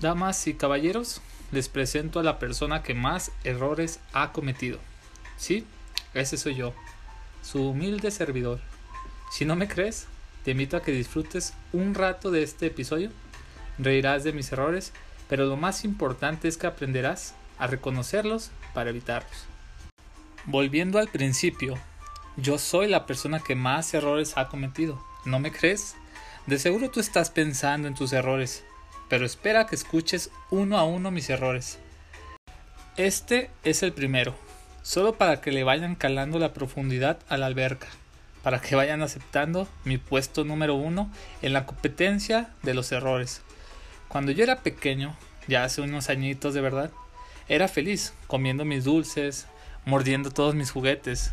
Damas y caballeros, les presento a la persona que más errores ha cometido. Sí, ese soy yo, su humilde servidor. Si no me crees, te invito a que disfrutes un rato de este episodio. Reirás de mis errores, pero lo más importante es que aprenderás a reconocerlos para evitarlos. Volviendo al principio, yo soy la persona que más errores ha cometido. ¿No me crees? De seguro tú estás pensando en tus errores pero espera que escuches uno a uno mis errores. Este es el primero, solo para que le vayan calando la profundidad a la alberca, para que vayan aceptando mi puesto número uno en la competencia de los errores. Cuando yo era pequeño, ya hace unos añitos de verdad, era feliz comiendo mis dulces, mordiendo todos mis juguetes.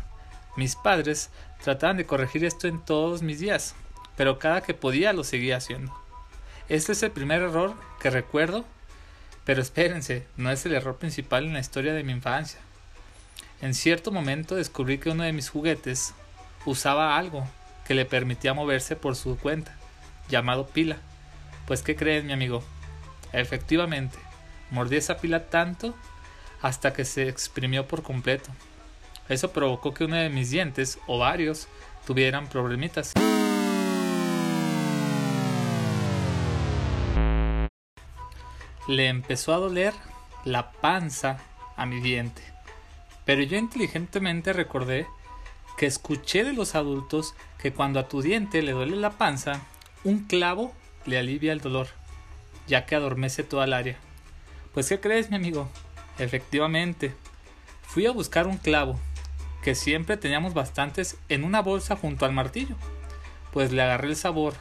Mis padres trataban de corregir esto en todos mis días, pero cada que podía lo seguía haciendo. Este es el primer error que recuerdo, pero espérense, no es el error principal en la historia de mi infancia. En cierto momento descubrí que uno de mis juguetes usaba algo que le permitía moverse por su cuenta, llamado pila. Pues ¿qué creen mi amigo? Efectivamente, mordí esa pila tanto hasta que se exprimió por completo. Eso provocó que uno de mis dientes, o varios, tuvieran problemitas. Le empezó a doler la panza a mi diente. Pero yo inteligentemente recordé que escuché de los adultos que cuando a tu diente le duele la panza, un clavo le alivia el dolor, ya que adormece toda el área. Pues ¿qué crees, mi amigo? Efectivamente, fui a buscar un clavo, que siempre teníamos bastantes en una bolsa junto al martillo. Pues le agarré el sabor,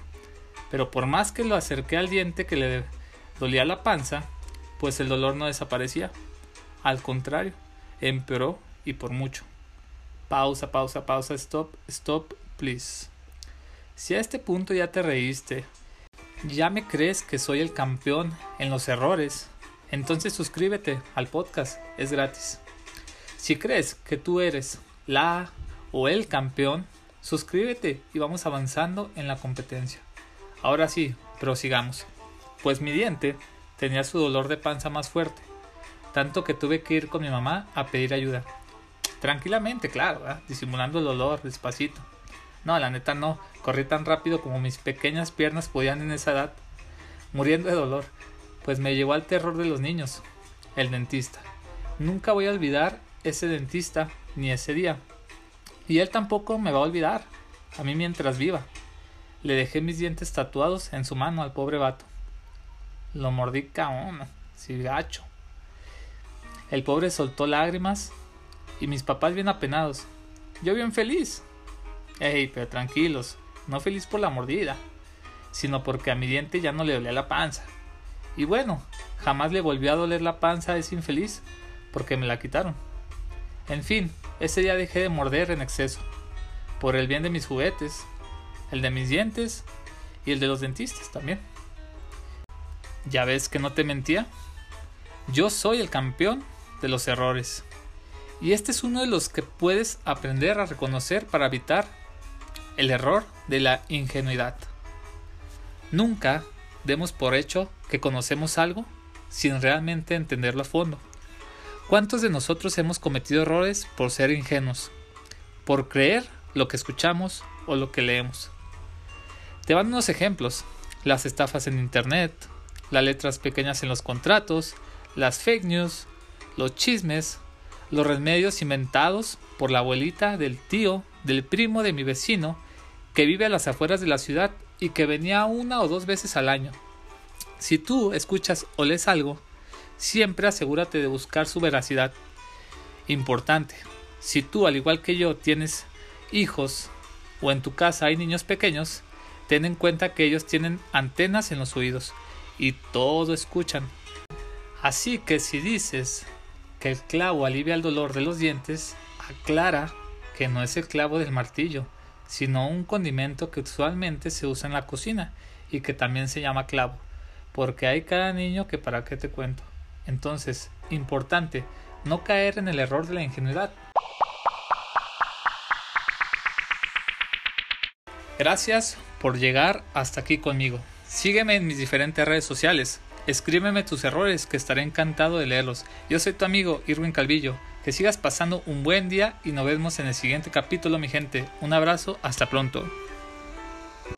pero por más que lo acerqué al diente que le dolía la panza, pues el dolor no desaparecía. Al contrario, empeoró y por mucho. Pausa, pausa, pausa, stop, stop, please. Si a este punto ya te reíste, ya me crees que soy el campeón en los errores, entonces suscríbete al podcast, es gratis. Si crees que tú eres la o el campeón, suscríbete y vamos avanzando en la competencia. Ahora sí, prosigamos pues mi diente tenía su dolor de panza más fuerte, tanto que tuve que ir con mi mamá a pedir ayuda. Tranquilamente, claro, disimulando el dolor, despacito. No, la neta no, corrí tan rápido como mis pequeñas piernas podían en esa edad, muriendo de dolor, pues me llevó al terror de los niños, el dentista. Nunca voy a olvidar ese dentista ni ese día. Y él tampoco me va a olvidar, a mí mientras viva. Le dejé mis dientes tatuados en su mano al pobre vato. Lo mordí caón, sí gacho. El pobre soltó lágrimas y mis papás bien apenados. Yo bien feliz. Ey, pero tranquilos, no feliz por la mordida, sino porque a mi diente ya no le dolía la panza. Y bueno, jamás le volvió a doler la panza a ese infeliz, porque me la quitaron. En fin, ese día dejé de morder en exceso, por el bien de mis juguetes, el de mis dientes y el de los dentistas también. ¿Ya ves que no te mentía? Yo soy el campeón de los errores. Y este es uno de los que puedes aprender a reconocer para evitar el error de la ingenuidad. Nunca demos por hecho que conocemos algo sin realmente entenderlo a fondo. ¿Cuántos de nosotros hemos cometido errores por ser ingenuos? Por creer lo que escuchamos o lo que leemos. Te van unos ejemplos. Las estafas en Internet, las letras pequeñas en los contratos, las fake news, los chismes, los remedios inventados por la abuelita del tío, del primo de mi vecino, que vive a las afueras de la ciudad y que venía una o dos veces al año. Si tú escuchas o lees algo, siempre asegúrate de buscar su veracidad. Importante, si tú al igual que yo tienes hijos o en tu casa hay niños pequeños, ten en cuenta que ellos tienen antenas en los oídos y todo escuchan. Así que si dices que el clavo alivia el dolor de los dientes, aclara que no es el clavo del martillo, sino un condimento que usualmente se usa en la cocina y que también se llama clavo, porque hay cada niño que para qué te cuento. Entonces, importante, no caer en el error de la ingenuidad. Gracias por llegar hasta aquí conmigo. Sígueme en mis diferentes redes sociales. Escríbeme tus errores, que estaré encantado de leerlos. Yo soy tu amigo Irwin Calvillo. Que sigas pasando un buen día y nos vemos en el siguiente capítulo, mi gente. Un abrazo, hasta pronto.